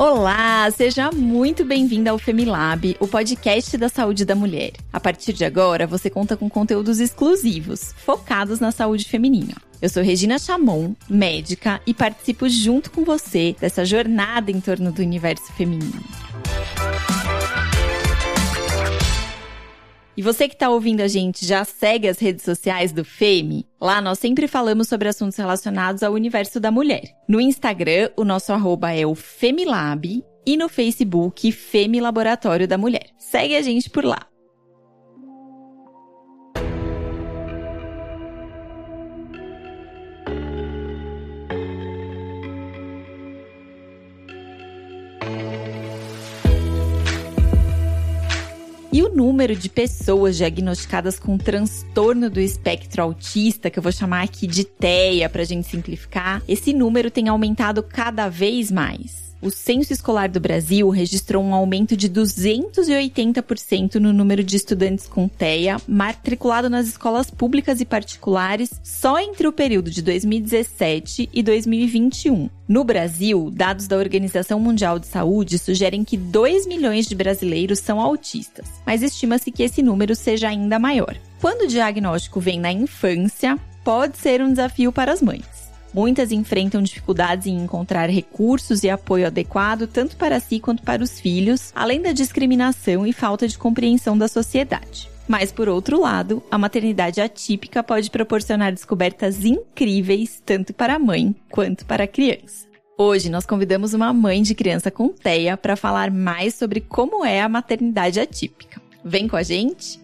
Olá, seja muito bem-vinda ao Femilab, o podcast da saúde da mulher. A partir de agora, você conta com conteúdos exclusivos, focados na saúde feminina. Eu sou Regina Chamon, médica, e participo junto com você dessa jornada em torno do universo feminino. E você que está ouvindo a gente já segue as redes sociais do FEME? Lá nós sempre falamos sobre assuntos relacionados ao universo da mulher. No Instagram, o nosso arroba é o Femilab e no Facebook, Femi Laboratório da Mulher. Segue a gente por lá. E o número de pessoas diagnosticadas com transtorno do espectro autista, que eu vou chamar aqui de TEA para a gente simplificar, esse número tem aumentado cada vez mais o Censo Escolar do Brasil registrou um aumento de 280% no número de estudantes com TEA matriculado nas escolas públicas e particulares só entre o período de 2017 e 2021. No Brasil, dados da Organização Mundial de Saúde sugerem que 2 milhões de brasileiros são autistas, mas estima-se que esse número seja ainda maior. Quando o diagnóstico vem na infância, pode ser um desafio para as mães. Muitas enfrentam dificuldades em encontrar recursos e apoio adequado tanto para si quanto para os filhos, além da discriminação e falta de compreensão da sociedade. Mas, por outro lado, a maternidade atípica pode proporcionar descobertas incríveis tanto para a mãe quanto para a criança. Hoje nós convidamos uma mãe de criança com TEA para falar mais sobre como é a maternidade atípica. Vem com a gente?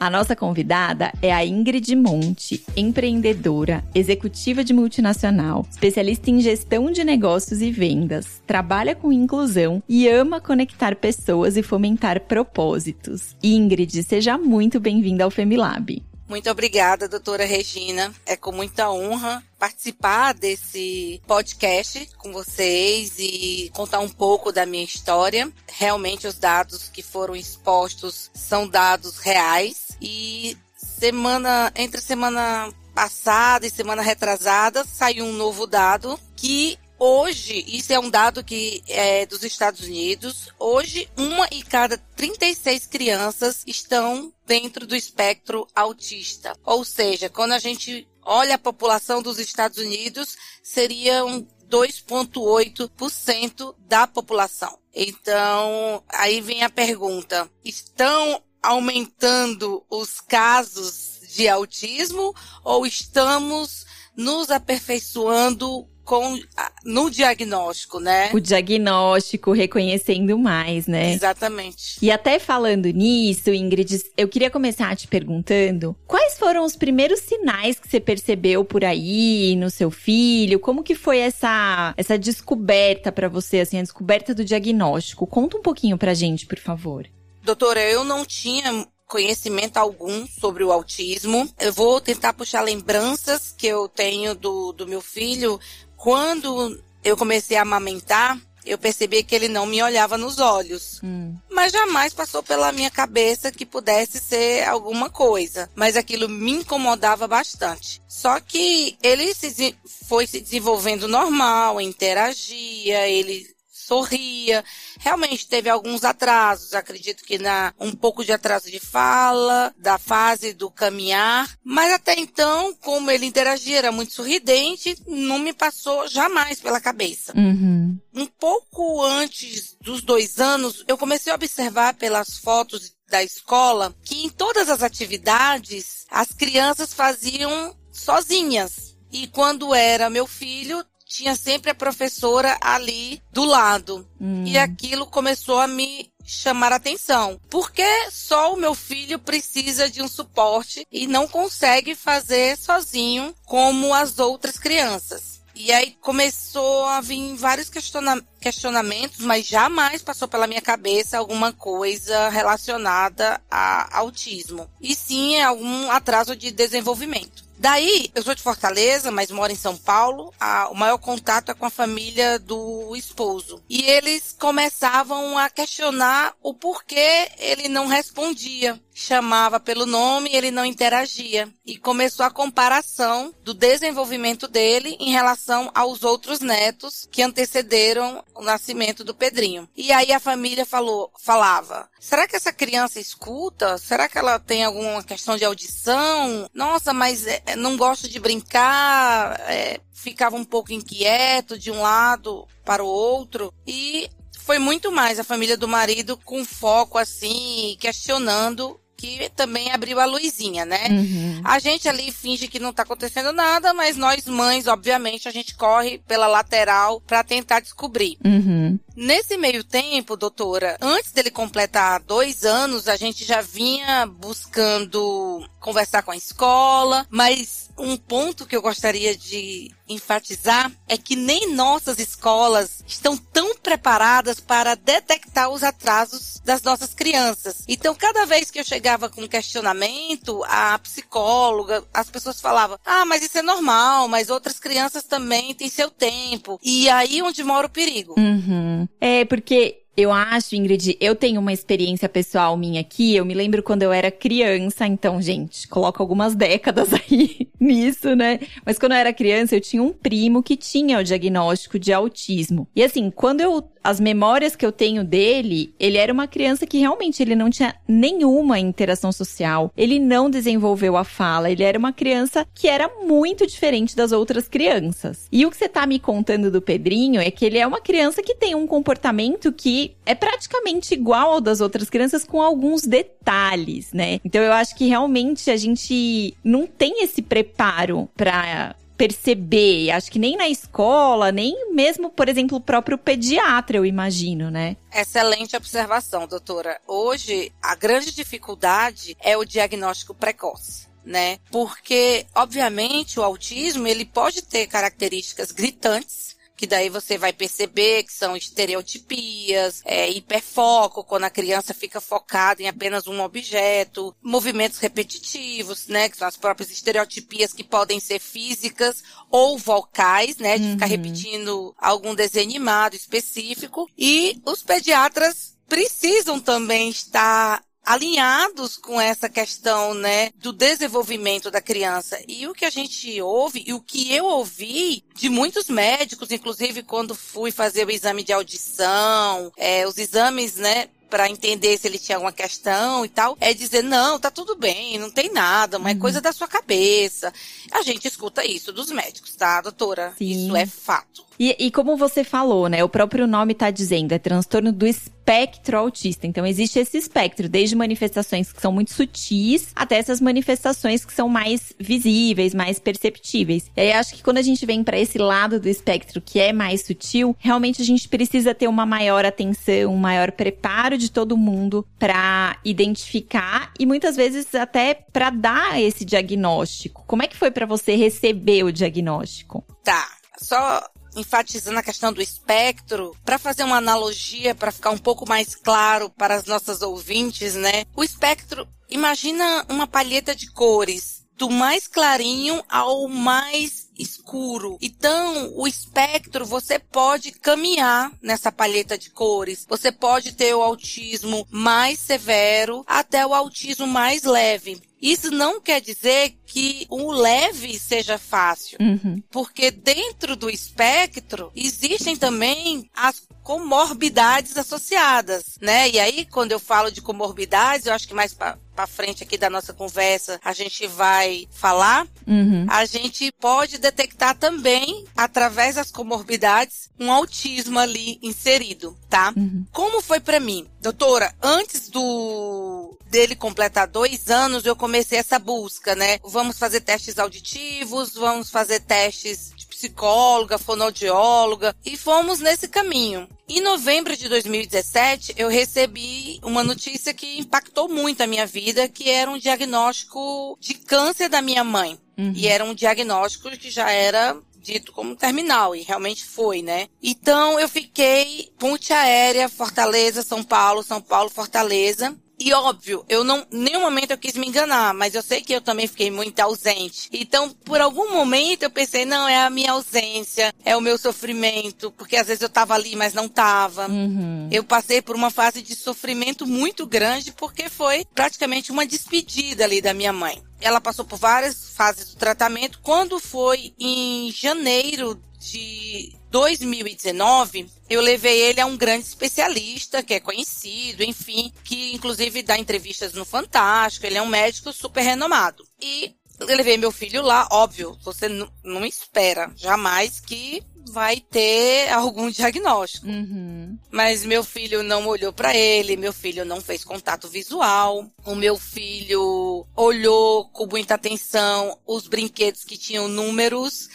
A nossa convidada é a Ingrid Monte, empreendedora, executiva de multinacional, especialista em gestão de negócios e vendas, trabalha com inclusão e ama conectar pessoas e fomentar propósitos. Ingrid, seja muito bem-vinda ao Femilab. Muito obrigada, doutora Regina. É com muita honra participar desse podcast com vocês e contar um pouco da minha história. Realmente os dados que foram expostos são dados reais e semana entre semana passada e semana retrasada saiu um novo dado que Hoje, isso é um dado que é dos Estados Unidos. Hoje, uma em cada 36 crianças estão dentro do espectro autista. Ou seja, quando a gente olha a população dos Estados Unidos, seriam 2,8% da população. Então, aí vem a pergunta: estão aumentando os casos de autismo ou estamos nos aperfeiçoando com, no diagnóstico, né? O diagnóstico, reconhecendo mais, né? Exatamente. E até falando nisso, Ingrid, eu queria começar te perguntando quais foram os primeiros sinais que você percebeu por aí no seu filho? Como que foi essa, essa descoberta para você, assim, a descoberta do diagnóstico? Conta um pouquinho pra gente, por favor. Doutora, eu não tinha conhecimento algum sobre o autismo. Eu vou tentar puxar lembranças que eu tenho do, do meu filho quando eu comecei a amamentar, eu percebi que ele não me olhava nos olhos. Hum. Mas jamais passou pela minha cabeça que pudesse ser alguma coisa. Mas aquilo me incomodava bastante. Só que ele se, foi se desenvolvendo normal, interagia, ele sorria. Realmente teve alguns atrasos, acredito que na um pouco de atraso de fala, da fase do caminhar, mas até então, como ele interagia, era muito sorridente, não me passou jamais pela cabeça. Uhum. Um pouco antes dos dois anos, eu comecei a observar pelas fotos da escola que em todas as atividades as crianças faziam sozinhas. E quando era meu filho, tinha sempre a professora ali do lado. Hum. E aquilo começou a me chamar a atenção. Porque só o meu filho precisa de um suporte e não consegue fazer sozinho como as outras crianças. E aí começou a vir vários questiona questionamentos, mas jamais passou pela minha cabeça alguma coisa relacionada a autismo. E sim algum atraso de desenvolvimento. Daí, eu sou de Fortaleza, mas moro em São Paulo. o maior contato é com a família do esposo. E eles começavam a questionar o porquê ele não respondia. Chamava pelo nome, ele não interagia. E começou a comparação do desenvolvimento dele em relação aos outros netos que antecederam o nascimento do Pedrinho. E aí a família falou, falava: será que essa criança escuta? Será que ela tem alguma questão de audição? Nossa, mas é, não gosto de brincar. É, ficava um pouco inquieto de um lado para o outro. E foi muito mais a família do marido com foco assim, questionando que também abriu a luzinha, né? Uhum. A gente ali finge que não tá acontecendo nada, mas nós mães, obviamente, a gente corre pela lateral para tentar descobrir. Uhum. Nesse meio tempo, doutora, antes dele completar dois anos, a gente já vinha buscando conversar com a escola, mas um ponto que eu gostaria de enfatizar é que nem nossas escolas estão tão preparadas para detectar os atrasos das nossas crianças. Então, cada vez que eu chegava com questionamento, a psicóloga, as pessoas falavam: "Ah, mas isso é normal, mas outras crianças também têm seu tempo". E aí onde mora o perigo. Uhum. É, porque eu acho, Ingrid, eu tenho uma experiência pessoal minha aqui. Eu me lembro quando eu era criança, então, gente, coloca algumas décadas aí nisso, né? Mas quando eu era criança, eu tinha um primo que tinha o diagnóstico de autismo. E assim, quando eu as memórias que eu tenho dele, ele era uma criança que realmente ele não tinha nenhuma interação social. Ele não desenvolveu a fala. Ele era uma criança que era muito diferente das outras crianças. E o que você tá me contando do Pedrinho é que ele é uma criança que tem um comportamento que é praticamente igual ao das outras crianças com alguns detalhes, né? Então eu acho que realmente a gente não tem esse preparo para perceber, acho que nem na escola, nem mesmo, por exemplo, o próprio pediatra, eu imagino, né? Excelente observação, doutora. Hoje, a grande dificuldade é o diagnóstico precoce. Né? Porque, obviamente, o autismo ele pode ter características gritantes, que daí você vai perceber que são estereotipias, é, hiperfoco, quando a criança fica focada em apenas um objeto, movimentos repetitivos, né, que são as próprias estereotipias que podem ser físicas ou vocais, né, de uhum. ficar repetindo algum desenho animado específico, e os pediatras precisam também estar alinhados com essa questão, né, do desenvolvimento da criança. E o que a gente ouve, e o que eu ouvi de muitos médicos, inclusive quando fui fazer o exame de audição, é, os exames, né, para entender se ele tinha alguma questão e tal, é dizer, não, tá tudo bem, não tem nada, mas é uhum. coisa da sua cabeça. A gente escuta isso dos médicos, tá, doutora? Sim. Isso é fato. E, e, como você falou, né? O próprio nome está dizendo, é transtorno do espectro autista. Então, existe esse espectro, desde manifestações que são muito sutis até essas manifestações que são mais visíveis, mais perceptíveis. E aí, acho que quando a gente vem para esse lado do espectro que é mais sutil, realmente a gente precisa ter uma maior atenção, um maior preparo de todo mundo para identificar e muitas vezes até para dar esse diagnóstico. Como é que foi para você receber o diagnóstico? Tá. Só enfatizando a questão do espectro, para fazer uma analogia, para ficar um pouco mais claro para as nossas ouvintes, né? O espectro, imagina uma palheta de cores, do mais clarinho ao mais escuro. Então, o espectro, você pode caminhar nessa palheta de cores. Você pode ter o autismo mais severo até o autismo mais leve. Isso não quer dizer que o leve seja fácil, uhum. porque dentro do espectro existem também as comorbidades associadas, né? E aí, quando eu falo de comorbidades, eu acho que mais para frente aqui da nossa conversa a gente vai falar. Uhum. A gente pode detectar também, através das comorbidades, um autismo ali inserido, tá? Uhum. Como foi para mim? Doutora, antes do dele completar dois anos, eu comecei essa busca, né? Vamos fazer testes auditivos, vamos fazer testes de psicóloga, fonoaudióloga, e fomos nesse caminho. Em novembro de 2017, eu recebi uma notícia que impactou muito a minha vida, que era um diagnóstico de câncer da minha mãe. Uhum. E era um diagnóstico que já era dito como terminal, e realmente foi, né? Então eu fiquei ponte aérea, Fortaleza, São Paulo, São Paulo, Fortaleza. E óbvio, eu não, nenhum momento eu quis me enganar, mas eu sei que eu também fiquei muito ausente. Então, por algum momento eu pensei, não, é a minha ausência, é o meu sofrimento, porque às vezes eu tava ali, mas não tava. Uhum. Eu passei por uma fase de sofrimento muito grande, porque foi praticamente uma despedida ali da minha mãe. Ela passou por várias fases do tratamento. Quando foi em janeiro de 2019, eu levei ele a um grande especialista, que é conhecido, enfim, que inclusive dá entrevistas no Fantástico, ele é um médico super renomado. E eu levei meu filho lá, óbvio, você não espera jamais que vai ter algum diagnóstico. Uhum. Mas meu filho não olhou para ele, meu filho não fez contato visual, o meu filho olhou com muita atenção os brinquedos que tinham números,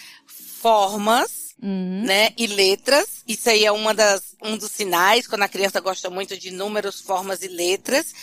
formas, Uhum. né? E letras. Isso aí é uma das, um dos sinais, quando a criança gosta muito de números, formas e letras.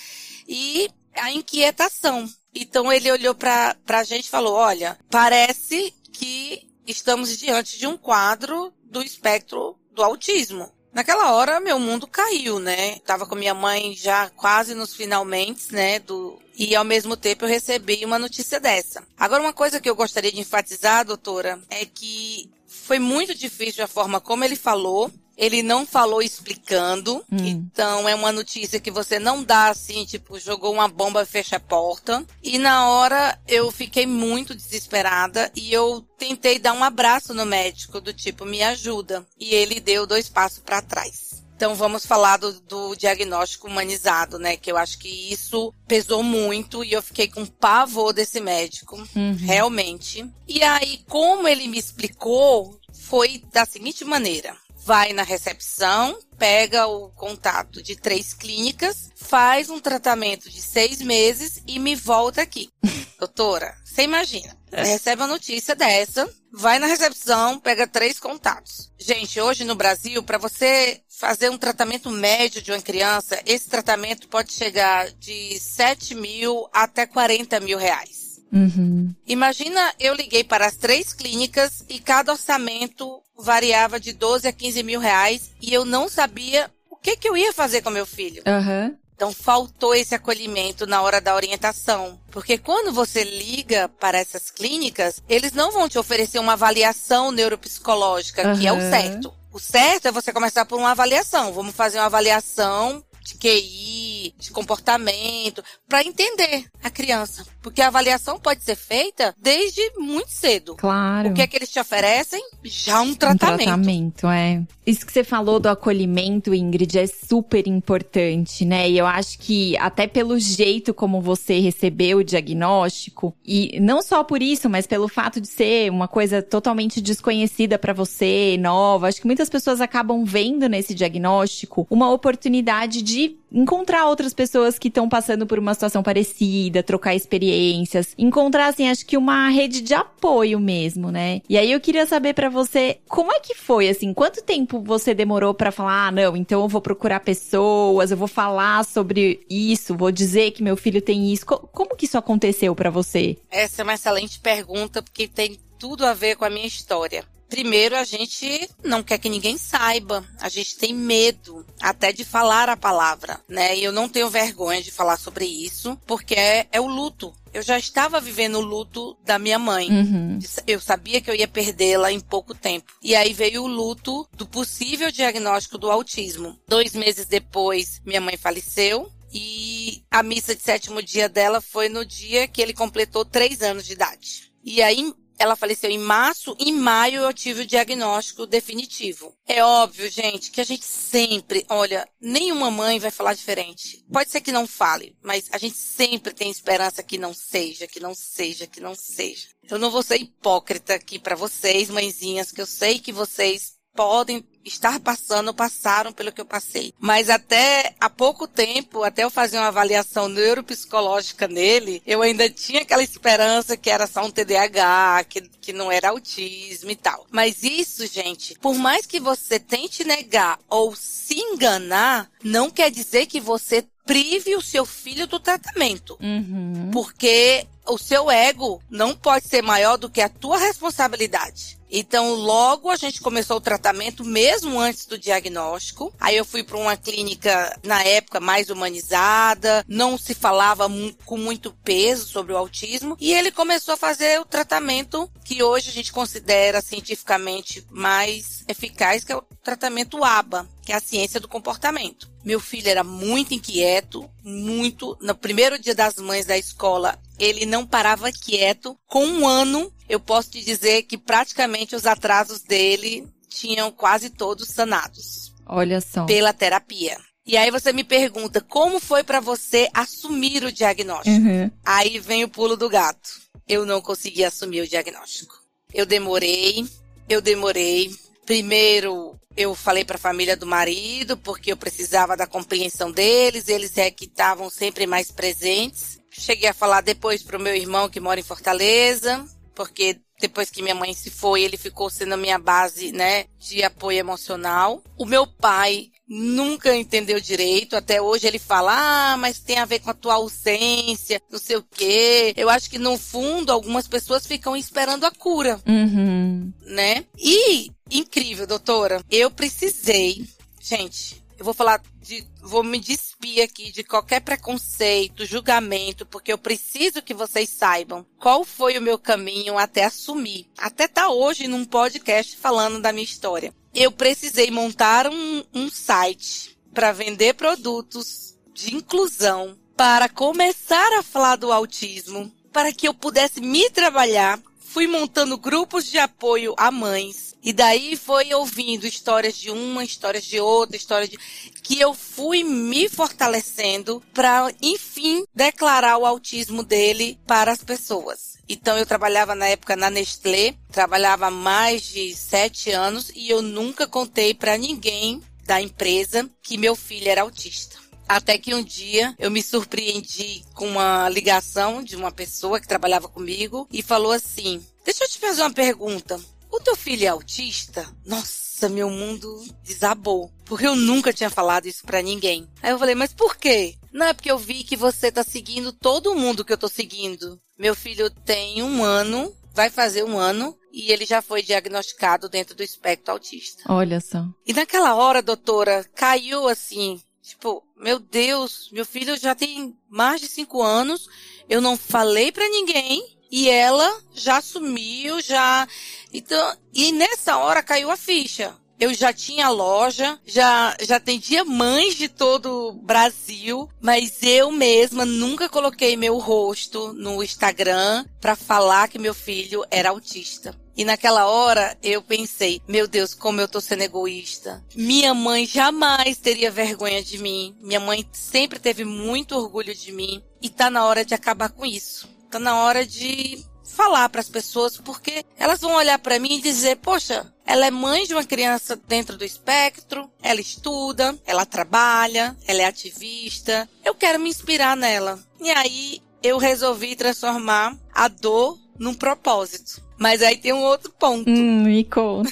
E a inquietação. Então ele olhou para a gente e falou: olha, parece que estamos diante de um quadro do espectro do autismo. Naquela hora, meu mundo caiu, né? Tava com minha mãe já quase nos finalmente, né? Do... E ao mesmo tempo eu recebi uma notícia dessa. Agora, uma coisa que eu gostaria de enfatizar, doutora, é que foi muito difícil a forma como ele falou. Ele não falou explicando. Hum. Então é uma notícia que você não dá assim, tipo, jogou uma bomba e fecha a porta. E na hora eu fiquei muito desesperada e eu tentei dar um abraço no médico, do tipo, me ajuda. E ele deu dois passos para trás. Então vamos falar do, do, diagnóstico humanizado, né? Que eu acho que isso pesou muito e eu fiquei com pavor desse médico, uhum. realmente. E aí, como ele me explicou, foi da seguinte maneira: vai na recepção, pega o contato de três clínicas, faz um tratamento de seis meses e me volta aqui. Doutora, você imagina, é. recebe a notícia dessa, vai na recepção, pega três contatos. Gente, hoje no Brasil, para você fazer um tratamento médio de uma criança, esse tratamento pode chegar de 7 mil até 40 mil reais. Uhum. Imagina, eu liguei para as três clínicas e cada orçamento variava de 12 a 15 mil reais e eu não sabia o que, que eu ia fazer com meu filho. Uhum. Então faltou esse acolhimento na hora da orientação. Porque quando você liga para essas clínicas, eles não vão te oferecer uma avaliação neuropsicológica, uhum. que é o certo. O certo é você começar por uma avaliação. Vamos fazer uma avaliação de QI, de comportamento, para entender a criança. Porque a avaliação pode ser feita desde muito cedo. Claro. O que é que eles te oferecem? Já um tratamento. Um tratamento, é. Isso que você falou do acolhimento, Ingrid, é super importante, né? E eu acho que até pelo jeito como você recebeu o diagnóstico, e não só por isso, mas pelo fato de ser uma coisa totalmente desconhecida para você, nova, acho que muitas pessoas acabam vendo nesse diagnóstico uma oportunidade de encontrar outras pessoas que estão passando por uma situação parecida, trocar experiências, encontrar assim, acho que uma rede de apoio mesmo, né? E aí eu queria saber para você, como é que foi assim? Quanto tempo você demorou para falar: "Ah, não, então eu vou procurar pessoas, eu vou falar sobre isso, vou dizer que meu filho tem isso". Como que isso aconteceu para você? Essa é uma excelente pergunta porque tem tudo a ver com a minha história. Primeiro, a gente não quer que ninguém saiba. A gente tem medo até de falar a palavra, né? E eu não tenho vergonha de falar sobre isso, porque é, é o luto. Eu já estava vivendo o luto da minha mãe. Uhum. Eu sabia que eu ia perdê-la em pouco tempo. E aí veio o luto do possível diagnóstico do autismo. Dois meses depois, minha mãe faleceu. E a missa de sétimo dia dela foi no dia que ele completou três anos de idade. E aí, ela faleceu em março, em maio eu tive o diagnóstico definitivo. É óbvio, gente, que a gente sempre, olha, nenhuma mãe vai falar diferente. Pode ser que não fale, mas a gente sempre tem esperança que não seja, que não seja, que não seja. Eu não vou ser hipócrita aqui para vocês, mãezinhas, que eu sei que vocês podem estar passando, passaram pelo que eu passei. Mas até há pouco tempo, até eu fazer uma avaliação neuropsicológica nele, eu ainda tinha aquela esperança que era só um TDAH, que, que não era autismo e tal. Mas isso, gente, por mais que você tente negar ou se enganar, não quer dizer que você prive o seu filho do tratamento. Uhum. Porque o seu ego não pode ser maior do que a tua responsabilidade. Então, logo a gente começou o tratamento, mesmo antes do diagnóstico. Aí eu fui para uma clínica, na época, mais humanizada, não se falava com muito peso sobre o autismo, e ele começou a fazer o tratamento que hoje a gente considera cientificamente mais eficaz, que é o tratamento ABA, que é a ciência do comportamento. Meu filho era muito inquieto, muito. No primeiro dia das mães da escola, ele não parava quieto. Com um ano, eu posso te dizer que praticamente os atrasos dele tinham quase todos sanados. Olha só. Pela terapia. E aí você me pergunta, como foi para você assumir o diagnóstico? Uhum. Aí vem o pulo do gato. Eu não consegui assumir o diagnóstico. Eu demorei, eu demorei. Primeiro, eu falei para a família do marido, porque eu precisava da compreensão deles, eles é que estavam sempre mais presentes. Cheguei a falar depois pro meu irmão que mora em Fortaleza, porque depois que minha mãe se foi, ele ficou sendo a minha base, né, de apoio emocional. O meu pai nunca entendeu direito. Até hoje ele fala, ah, mas tem a ver com a tua ausência, não sei o quê. Eu acho que no fundo algumas pessoas ficam esperando a cura, uhum. né? E incrível, doutora. Eu precisei, gente. Eu vou falar de, vou me despir aqui de qualquer preconceito, julgamento, porque eu preciso que vocês saibam qual foi o meu caminho até assumir. Até tá hoje num podcast falando da minha história eu precisei montar um, um site para vender produtos de inclusão, para começar a falar do autismo, para que eu pudesse me trabalhar. Fui montando grupos de apoio a mães. E daí foi ouvindo histórias de uma, histórias de outra, histórias de que eu fui me fortalecendo para, enfim, declarar o autismo dele para as pessoas. Então eu trabalhava na época na Nestlé, trabalhava há mais de sete anos e eu nunca contei para ninguém da empresa que meu filho era autista. Até que um dia eu me surpreendi com uma ligação de uma pessoa que trabalhava comigo e falou assim: Deixa eu te fazer uma pergunta. O teu filho é autista? Nossa, meu mundo desabou. Porque eu nunca tinha falado isso para ninguém. Aí eu falei, mas por quê? Não é porque eu vi que você tá seguindo todo mundo que eu tô seguindo. Meu filho tem um ano, vai fazer um ano, e ele já foi diagnosticado dentro do espectro autista. Olha só. E naquela hora, doutora, caiu assim, tipo, meu Deus, meu filho já tem mais de cinco anos, eu não falei para ninguém, e ela já assumiu, já. Então, e nessa hora caiu a ficha eu já tinha loja, já, já atendia mães de todo o Brasil, mas eu mesma nunca coloquei meu rosto no Instagram para falar que meu filho era autista. E naquela hora eu pensei, meu Deus, como eu tô sendo egoísta. Minha mãe jamais teria vergonha de mim. Minha mãe sempre teve muito orgulho de mim. E tá na hora de acabar com isso. Tá na hora de falar para as pessoas, porque elas vão olhar para mim e dizer: Poxa, ela é mãe de uma criança dentro do espectro, ela estuda, ela trabalha, ela é ativista. Eu quero me inspirar nela. E aí eu resolvi transformar a dor num propósito. Mas aí tem um outro ponto. Hum, me conta.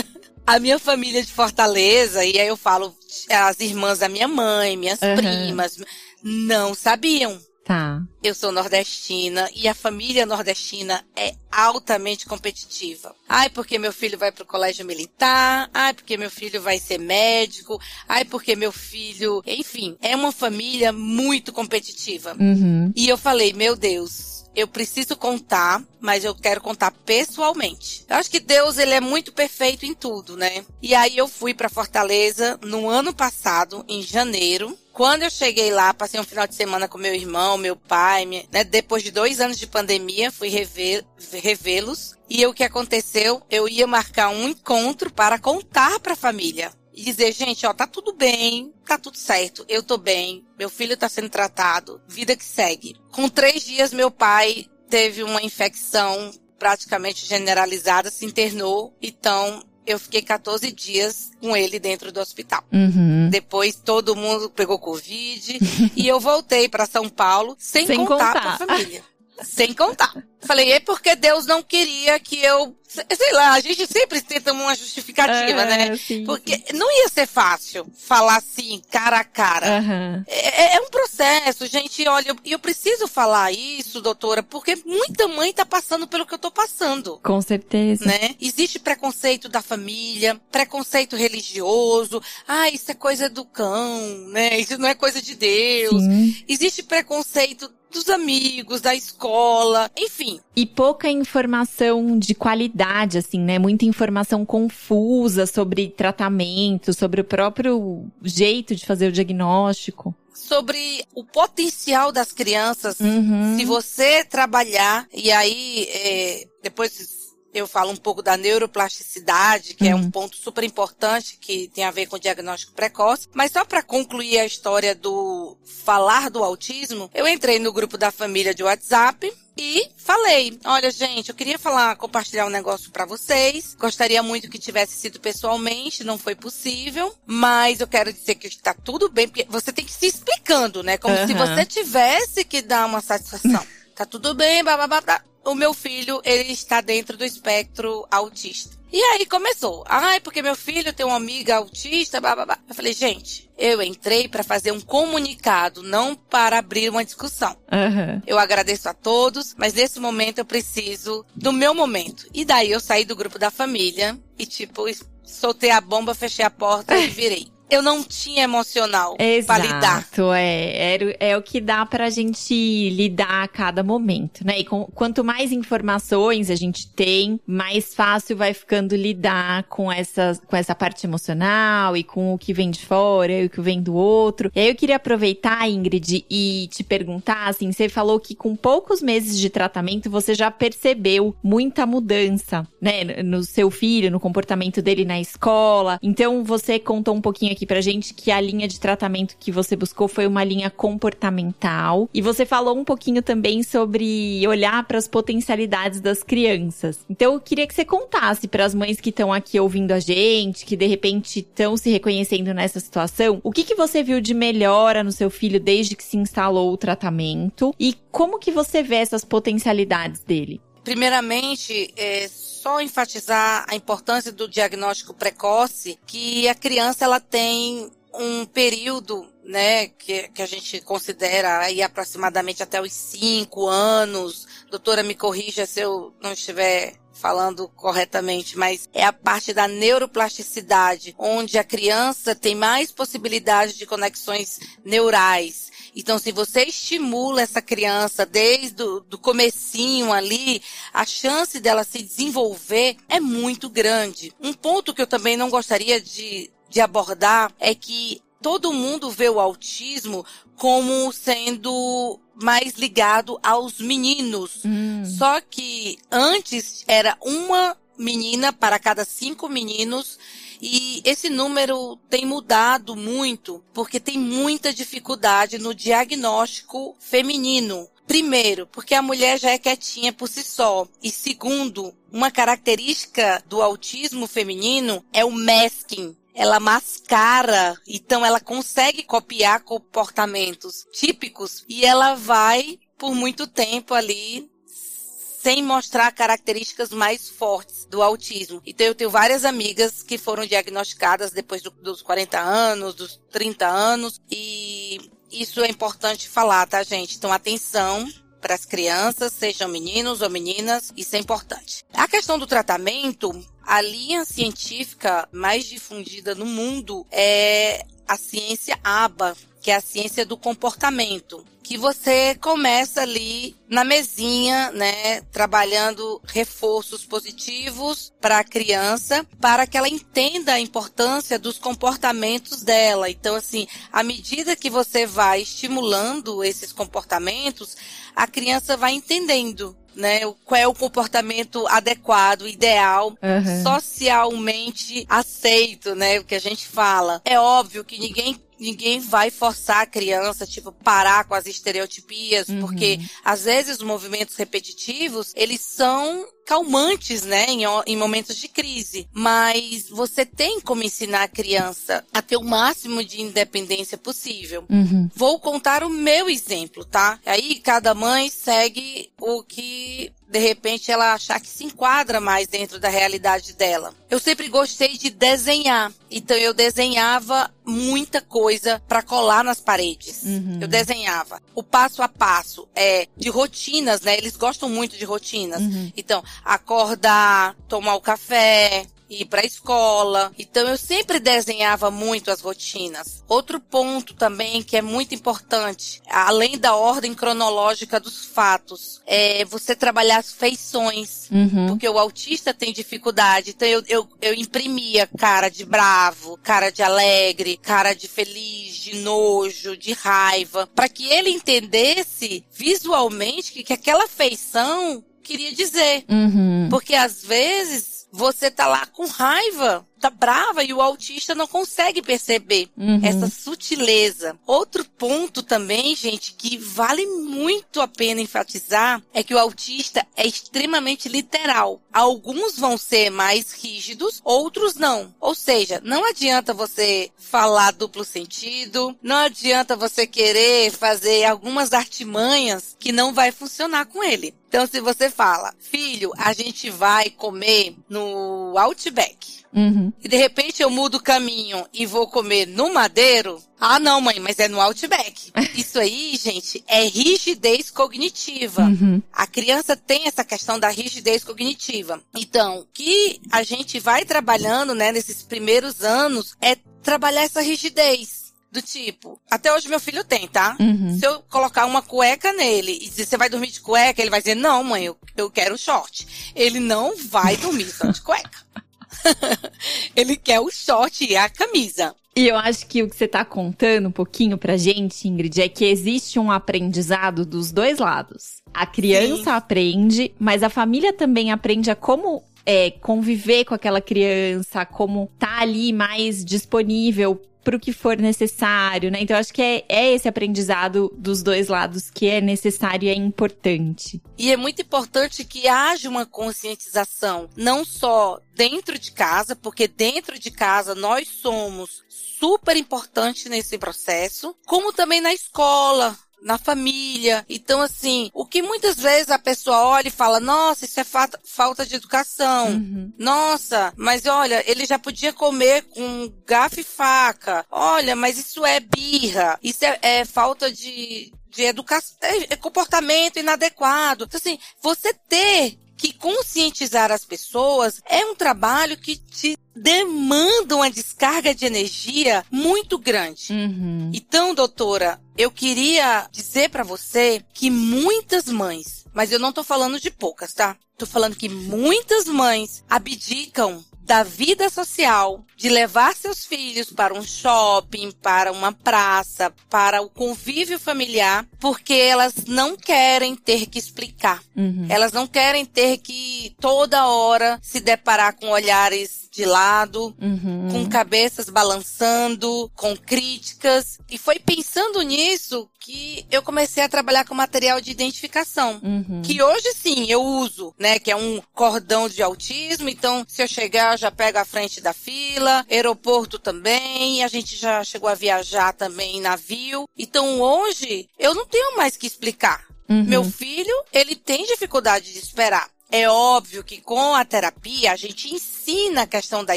a minha família de Fortaleza, e aí eu falo as irmãs da minha mãe, minhas uhum. primas, não sabiam Tá. Eu sou nordestina e a família nordestina é altamente competitiva. Ai, porque meu filho vai pro colégio militar. Ai, porque meu filho vai ser médico. Ai, porque meu filho. Enfim, é uma família muito competitiva. Uhum. E eu falei, meu Deus, eu preciso contar, mas eu quero contar pessoalmente. Eu acho que Deus, ele é muito perfeito em tudo, né? E aí eu fui para Fortaleza no ano passado, em janeiro, quando eu cheguei lá, passei um final de semana com meu irmão, meu pai, minha, né? Depois de dois anos de pandemia, fui revê-los. E o que aconteceu? Eu ia marcar um encontro para contar para a família. E dizer, gente, ó, tá tudo bem, tá tudo certo, eu tô bem, meu filho tá sendo tratado, vida que segue. Com três dias, meu pai teve uma infecção praticamente generalizada, se internou, então eu fiquei 14 dias com ele dentro do hospital. Uhum. Depois todo mundo pegou Covid e eu voltei para São Paulo sem, sem contar, contar. pra família. Sem contar. Falei, é porque Deus não queria que eu sei lá, a gente sempre tenta uma justificativa, né? Sim, Porque sim. não ia ser fácil falar assim, cara a cara. Uhum. É, é, um processo, gente. Olha, e eu, eu, preciso falar isso, doutora, porque muita mãe tá passando pelo que eu tô passando. Com certeza. Né? Existe preconceito da família, preconceito religioso. Ah, isso é coisa do cão, né? Isso não é coisa de Deus. Sim. Existe preconceito dos amigos, da escola, enfim. E pouca informação de qualidade, assim, né? Muita informação confusa sobre tratamento, sobre o próprio jeito de fazer o diagnóstico sobre o potencial das crianças. Uhum. Se você trabalhar, e aí é, depois eu falo um pouco da neuroplasticidade, que uhum. é um uhum. ponto super importante que tem a ver com diagnóstico precoce. Mas só para concluir a história do falar do autismo, eu entrei no grupo da família de WhatsApp e falei, olha gente, eu queria falar, compartilhar um negócio para vocês. Gostaria muito que tivesse sido pessoalmente, não foi possível, mas eu quero dizer que está tudo bem, porque você tem que se explicando, né? Como uhum. se você tivesse que dar uma satisfação. tá tudo bem, blá, blá, blá, blá o meu filho, ele está dentro do espectro autista. E aí começou. Ai, porque meu filho tem uma amiga autista, blá, blá, blá. Eu falei, gente, eu entrei para fazer um comunicado, não para abrir uma discussão. Uhum. Eu agradeço a todos, mas nesse momento eu preciso do meu momento. E daí eu saí do grupo da família e, tipo, soltei a bomba, fechei a porta e virei eu não tinha emocional para lidar. É, é, é o que dá pra gente lidar a cada momento, né? E com, quanto mais informações a gente tem, mais fácil vai ficando lidar com essa, com essa parte emocional e com o que vem de fora e o que vem do outro. E aí eu queria aproveitar, Ingrid, e te perguntar, assim, você falou que com poucos meses de tratamento você já percebeu muita mudança, né? No seu filho, no comportamento dele na escola. Então você contou um pouquinho aqui pra gente que a linha de tratamento que você buscou foi uma linha comportamental. E você falou um pouquinho também sobre olhar para as potencialidades das crianças. Então eu queria que você contasse para as mães que estão aqui ouvindo a gente, que de repente estão se reconhecendo nessa situação, o que, que você viu de melhora no seu filho desde que se instalou o tratamento e como que você vê essas potencialidades dele? Primeiramente, é só enfatizar a importância do diagnóstico precoce, que a criança ela tem um período né, que, que a gente considera aí aproximadamente até os cinco anos. Doutora, me corrija se eu não estiver falando corretamente, mas é a parte da neuroplasticidade, onde a criança tem mais possibilidade de conexões neurais. Então, se você estimula essa criança desde o do comecinho ali, a chance dela se desenvolver é muito grande. Um ponto que eu também não gostaria de, de abordar é que todo mundo vê o autismo como sendo mais ligado aos meninos. Hum. Só que antes era uma menina para cada cinco meninos e esse número tem mudado muito porque tem muita dificuldade no diagnóstico feminino. Primeiro, porque a mulher já é quietinha por si só. E segundo, uma característica do autismo feminino é o masking, ela mascara, então ela consegue copiar comportamentos típicos e ela vai por muito tempo ali sem mostrar características mais fortes do autismo. Então eu tenho várias amigas que foram diagnosticadas depois do, dos 40 anos, dos 30 anos e isso é importante falar, tá, gente? Então atenção, para as crianças, sejam meninos ou meninas, isso é importante. A questão do tratamento, a linha científica mais difundida no mundo é a ciência ABA, que é a ciência do comportamento, que você começa ali na mesinha, né, trabalhando reforços positivos para a criança, para que ela entenda a importância dos comportamentos dela. Então, assim, à medida que você vai estimulando esses comportamentos, a criança vai entendendo né? Qual é o comportamento adequado, ideal, uhum. socialmente aceito, né? O que a gente fala. É óbvio que ninguém ninguém vai forçar a criança, tipo, parar com as estereotipias, uhum. porque às vezes os movimentos repetitivos, eles são calmantes, né, em, em, momentos de crise. Mas você tem como ensinar a criança a ter o máximo de independência possível. Uhum. Vou contar o meu exemplo, tá? Aí cada mãe segue o que de repente ela achar que se enquadra mais dentro da realidade dela. Eu sempre gostei de desenhar, então eu desenhava muita coisa para colar nas paredes. Uhum. Eu desenhava. O passo a passo é de rotinas, né? Eles gostam muito de rotinas. Uhum. Então, acordar, tomar o café, ir para a escola. Então eu sempre desenhava muito as rotinas. Outro ponto também que é muito importante, além da ordem cronológica dos fatos, é você trabalhar as feições, uhum. porque o autista tem dificuldade. Então eu, eu, eu imprimia cara de bravo, cara de alegre, cara de feliz, de nojo, de raiva, para que ele entendesse visualmente que, que aquela feição queria dizer. Uhum. Porque às vezes você tá lá com raiva tá brava e o autista não consegue perceber uhum. essa sutileza. Outro ponto também, gente, que vale muito a pena enfatizar é que o autista é extremamente literal. Alguns vão ser mais rígidos, outros não. Ou seja, não adianta você falar duplo sentido, não adianta você querer fazer algumas artimanhas que não vai funcionar com ele. Então, se você fala, filho, a gente vai comer no Outback. Uhum. E de repente eu mudo o caminho e vou comer no Madeiro. Ah, não, mãe, mas é no Outback. Isso aí, gente, é rigidez cognitiva. Uhum. A criança tem essa questão da rigidez cognitiva. Então, o que a gente vai trabalhando, né, nesses primeiros anos é trabalhar essa rigidez. Do tipo, até hoje meu filho tem, tá? Uhum. Se eu colocar uma cueca nele e dizer, você vai dormir de cueca, ele vai dizer, não, mãe, eu, eu quero short. Ele não vai dormir só de cueca. ele quer o short e a camisa. E eu acho que o que você está contando um pouquinho pra gente, Ingrid, é que existe um aprendizado dos dois lados. A criança Sim. aprende, mas a família também aprende a como é, conviver com aquela criança, como tá ali mais disponível para o que for necessário, né? Então, acho que é, é esse aprendizado dos dois lados que é necessário e é importante. E é muito importante que haja uma conscientização, não só dentro de casa, porque dentro de casa nós somos super importantes nesse processo, como também na escola, na família. Então, assim, o que muitas vezes a pessoa olha e fala, nossa, isso é fa falta de educação. Uhum. Nossa, mas olha, ele já podia comer com garfo e faca. Olha, mas isso é birra. Isso é, é falta de, de educação, é, é comportamento inadequado. Então, assim, você ter que conscientizar as pessoas é um trabalho que te demanda uma descarga de energia muito grande. Uhum. Então, doutora, eu queria dizer para você que muitas mães, mas eu não tô falando de poucas, tá? Tô falando que muitas mães abdicam da vida social, de levar seus filhos para um shopping, para uma praça, para o convívio familiar, porque elas não querem ter que explicar. Uhum. Elas não querem ter que toda hora se deparar com olhares de lado, uhum. com cabeças balançando, com críticas. E foi pensando nisso que eu comecei a trabalhar com material de identificação. Uhum. Que hoje sim eu uso, né? Que é um cordão de autismo. Então, se eu chegar, eu já pego a frente da fila. Aeroporto também. A gente já chegou a viajar também em navio. Então, hoje, eu não tenho mais que explicar. Uhum. Meu filho, ele tem dificuldade de esperar. É óbvio que com a terapia a gente ensina a questão da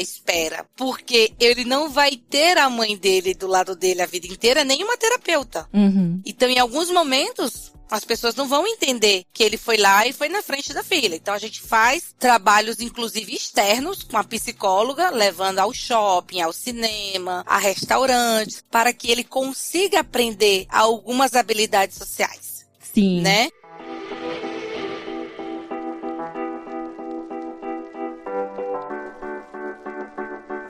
espera, porque ele não vai ter a mãe dele do lado dele a vida inteira, nem uma terapeuta. Uhum. Então, em alguns momentos, as pessoas não vão entender que ele foi lá e foi na frente da fila. Então a gente faz trabalhos, inclusive externos, com a psicóloga, levando ao shopping, ao cinema, a restaurantes, para que ele consiga aprender algumas habilidades sociais. Sim. Né?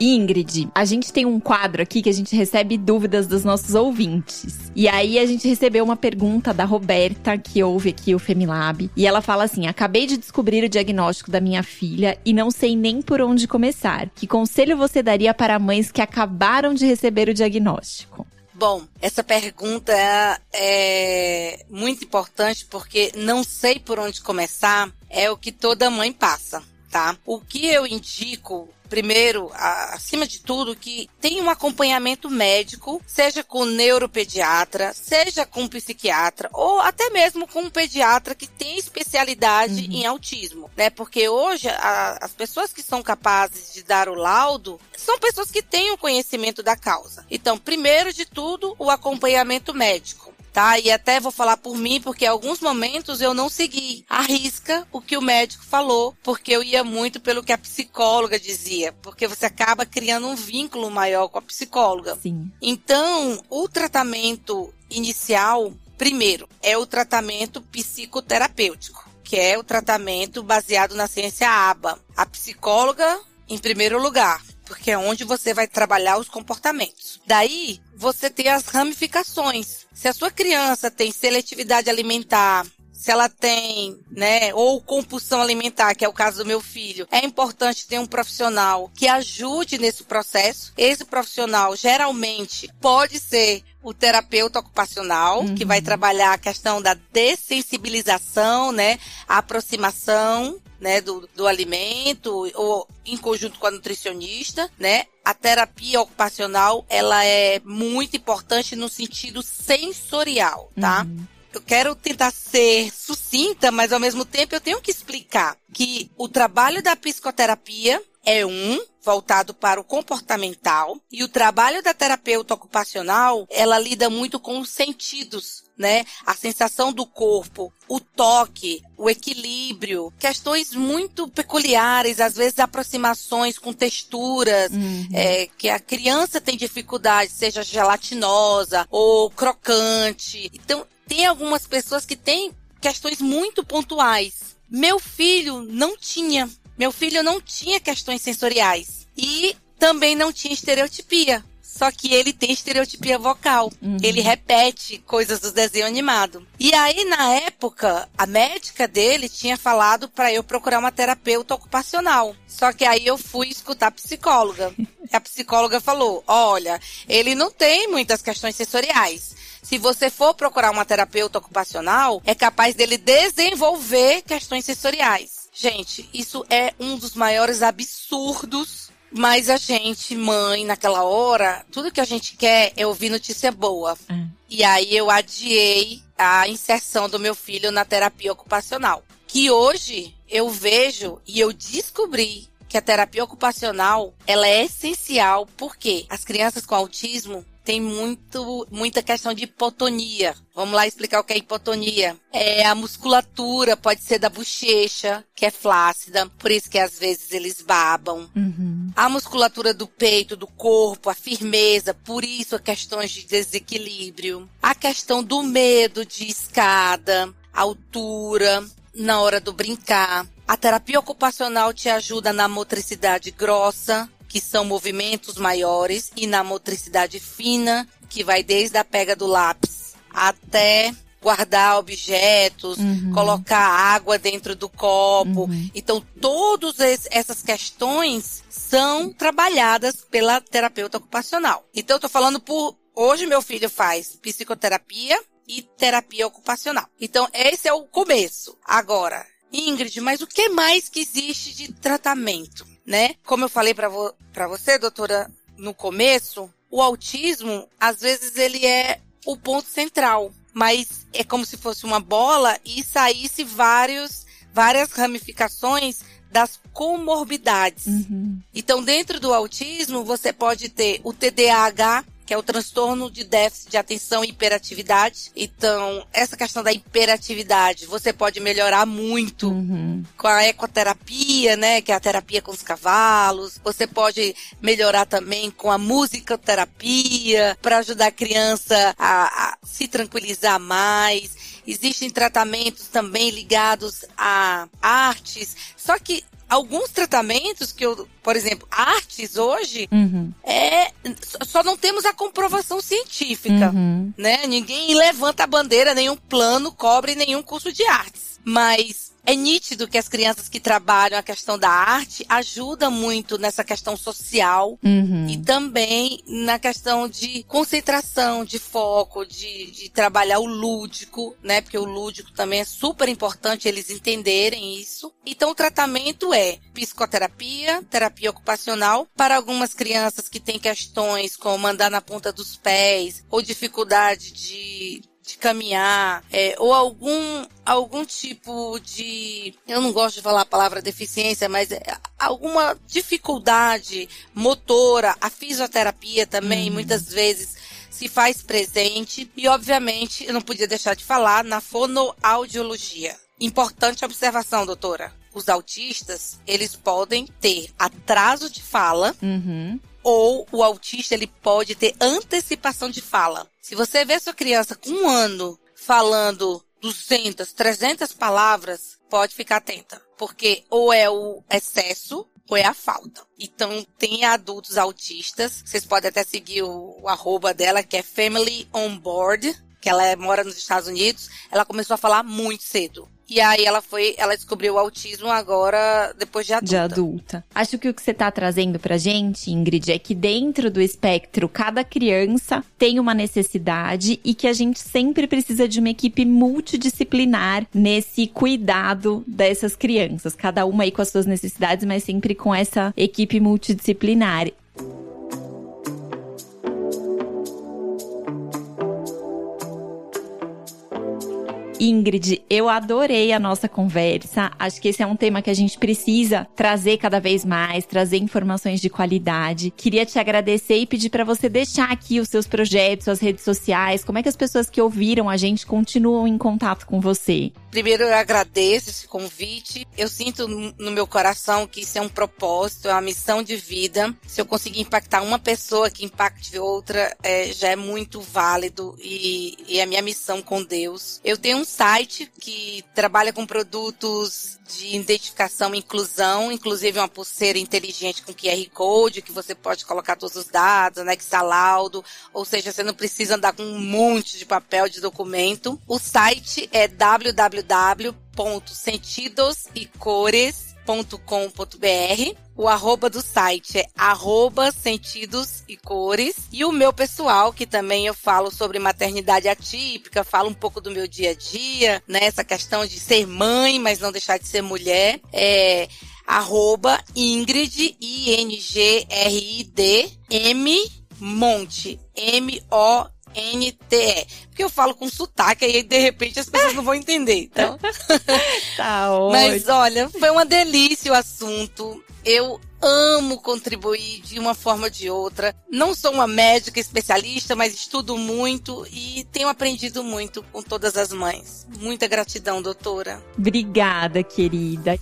Ingrid, a gente tem um quadro aqui que a gente recebe dúvidas dos nossos ouvintes. E aí a gente recebeu uma pergunta da Roberta, que ouve aqui o Femilab, e ela fala assim: "Acabei de descobrir o diagnóstico da minha filha e não sei nem por onde começar. Que conselho você daria para mães que acabaram de receber o diagnóstico?" Bom, essa pergunta é muito importante porque não sei por onde começar é o que toda mãe passa. Tá? O que eu indico primeiro, acima de tudo, que tem um acompanhamento médico, seja com neuropediatra, seja com psiquiatra, ou até mesmo com um pediatra que tem especialidade uhum. em autismo, né? Porque hoje a, as pessoas que são capazes de dar o laudo são pessoas que têm o conhecimento da causa. Então, primeiro de tudo, o acompanhamento médico tá? E até vou falar por mim, porque em alguns momentos eu não segui a risca o que o médico falou, porque eu ia muito pelo que a psicóloga dizia, porque você acaba criando um vínculo maior com a psicóloga. Sim. Então, o tratamento inicial, primeiro, é o tratamento psicoterapêutico, que é o tratamento baseado na ciência ABA. A psicóloga, em primeiro lugar, porque é onde você vai trabalhar os comportamentos. Daí, você tem as ramificações. Se a sua criança tem seletividade alimentar, se ela tem, né, ou compulsão alimentar, que é o caso do meu filho, é importante ter um profissional que ajude nesse processo. Esse profissional geralmente pode ser o terapeuta ocupacional, uhum. que vai trabalhar a questão da dessensibilização, né, a aproximação né, do, do alimento ou em conjunto com a nutricionista, né? A terapia ocupacional, ela é muito importante no sentido sensorial, tá? Uhum. Eu quero tentar ser sucinta, mas ao mesmo tempo eu tenho que explicar que o trabalho da psicoterapia é um voltado para o comportamental e o trabalho da terapeuta ocupacional, ela lida muito com os sentidos, né? A sensação do corpo, o toque, o equilíbrio, questões muito peculiares, às vezes aproximações com texturas, uhum. é, que a criança tem dificuldade, seja gelatinosa ou crocante. Então, tem algumas pessoas que têm questões muito pontuais. Meu filho não tinha. Meu filho não tinha questões sensoriais. E também não tinha estereotipia. Só que ele tem estereotipia vocal. Uhum. Ele repete coisas do desenho animado. E aí, na época, a médica dele tinha falado para eu procurar uma terapeuta ocupacional. Só que aí eu fui escutar a psicóloga. a psicóloga falou: olha, ele não tem muitas questões sensoriais. Se você for procurar uma terapeuta ocupacional, é capaz dele desenvolver questões sensoriais. Gente, isso é um dos maiores absurdos mas a gente, mãe, naquela hora, tudo que a gente quer é ouvir notícia boa. É. E aí eu adiei a inserção do meu filho na terapia ocupacional. Que hoje eu vejo e eu descobri que a terapia ocupacional ela é essencial porque as crianças com autismo tem muito, muita questão de hipotonia. Vamos lá explicar o que é hipotonia. É a musculatura, pode ser da bochecha, que é flácida, por isso que às vezes eles babam. Uhum. A musculatura do peito, do corpo, a firmeza, por isso questões de desequilíbrio. A questão do medo de escada, altura, na hora do brincar. A terapia ocupacional te ajuda na motricidade grossa, que são movimentos maiores, e na motricidade fina, que vai desde a pega do lápis até guardar objetos, uhum. colocar água dentro do copo. Uhum. Então, todas essas questões são trabalhadas pela terapeuta ocupacional. Então, eu tô falando por. Hoje, meu filho faz psicoterapia e terapia ocupacional. Então, esse é o começo. Agora, Ingrid, mas o que mais que existe de tratamento? Né? Como eu falei para vo você, doutora, no começo, o autismo, às vezes, ele é o ponto central, mas é como se fosse uma bola e saísse vários, várias ramificações das comorbidades. Uhum. Então, dentro do autismo, você pode ter o TDAH, que é o transtorno de déficit de atenção e hiperatividade. Então, essa questão da hiperatividade, você pode melhorar muito uhum. com a ecoterapia, né, que é a terapia com os cavalos. Você pode melhorar também com a musicoterapia para ajudar a criança a, a se tranquilizar mais. Existem tratamentos também ligados a artes. Só que alguns tratamentos que eu, por exemplo, artes hoje, uhum. é só não temos a comprovação científica, uhum. né? Ninguém levanta a bandeira, nenhum plano cobre nenhum curso de artes. Mas é nítido que as crianças que trabalham a questão da arte ajudam muito nessa questão social uhum. e também na questão de concentração, de foco, de, de trabalhar o lúdico, né? Porque o lúdico também é super importante eles entenderem isso. Então o tratamento é psicoterapia, terapia ocupacional para algumas crianças que têm questões como andar na ponta dos pés ou dificuldade de de caminhar, é, ou algum, algum tipo de. Eu não gosto de falar a palavra deficiência, mas é, alguma dificuldade motora, a fisioterapia também, uhum. muitas vezes se faz presente. E, obviamente, eu não podia deixar de falar na fonoaudiologia. Importante observação, doutora. Os autistas, eles podem ter atraso de fala, uhum ou o autista ele pode ter antecipação de fala. Se você vê sua criança com um ano falando 200, 300 palavras, pode ficar atenta, porque ou é o excesso ou é a falta. Então, tem adultos autistas, vocês podem até seguir o, o arroba dela, que é Family On Board, que ela mora nos Estados Unidos, ela começou a falar muito cedo. E aí ela foi, ela descobriu o autismo agora depois de adulta. De adulta. Acho que o que você tá trazendo pra gente, Ingrid, é que dentro do espectro, cada criança tem uma necessidade e que a gente sempre precisa de uma equipe multidisciplinar nesse cuidado dessas crianças. Cada uma aí com as suas necessidades, mas sempre com essa equipe multidisciplinar. Ingrid, eu adorei a nossa conversa. Acho que esse é um tema que a gente precisa trazer cada vez mais, trazer informações de qualidade. Queria te agradecer e pedir para você deixar aqui os seus projetos, suas redes sociais, como é que as pessoas que ouviram a gente continuam em contato com você. Primeiro, eu agradeço esse convite. Eu sinto no meu coração que isso é um propósito, é uma missão de vida. Se eu conseguir impactar uma pessoa que impacte outra, é, já é muito válido e, e é a minha missão com Deus. Eu tenho um site que trabalha com produtos de identificação e inclusão, inclusive uma pulseira inteligente com QR Code, que você pode colocar todos os dados, anexar laudo, ou seja, você não precisa andar com um monte de papel de documento. O site é www.sentidosecores.com www.sentidos.com.br. O arroba do site é arroba sentidos e cores. E o meu pessoal, que também eu falo sobre maternidade atípica, falo um pouco do meu dia a dia, né? Essa questão de ser mãe, mas não deixar de ser mulher. É arroba Ingrid, I-N-G-R-I-D, M Monte, M-O N-T-E. Porque eu falo com sotaque e de repente as pessoas não vão entender. Então. tá ótimo. Mas olha, foi uma delícia o assunto. Eu amo contribuir de uma forma ou de outra. Não sou uma médica especialista, mas estudo muito e tenho aprendido muito com todas as mães. Muita gratidão, doutora. Obrigada, querida.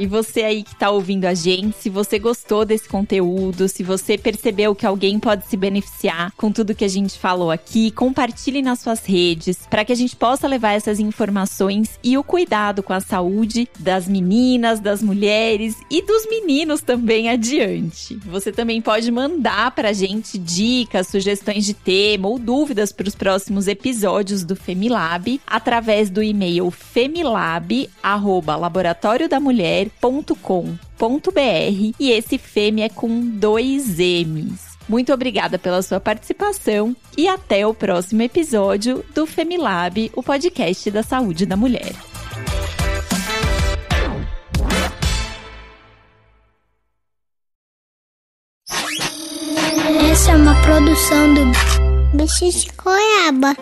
E você aí que tá ouvindo a gente, se você gostou desse conteúdo, se você percebeu que alguém pode se beneficiar com tudo que a gente falou aqui, compartilhe nas suas redes para que a gente possa levar essas informações e o cuidado com a saúde das meninas, das mulheres e dos meninos também adiante. Você também pode mandar pra gente dicas, sugestões de tema ou dúvidas para os próximos episódios do Femilab através do e-mail femilab@laboratoriodamulher fêmea.com.br e esse fêmea é com dois M's. Muito obrigada pela sua participação e até o próximo episódio do Femilab, o podcast da saúde da mulher. Essa é uma produção do Bicho de Goiaba.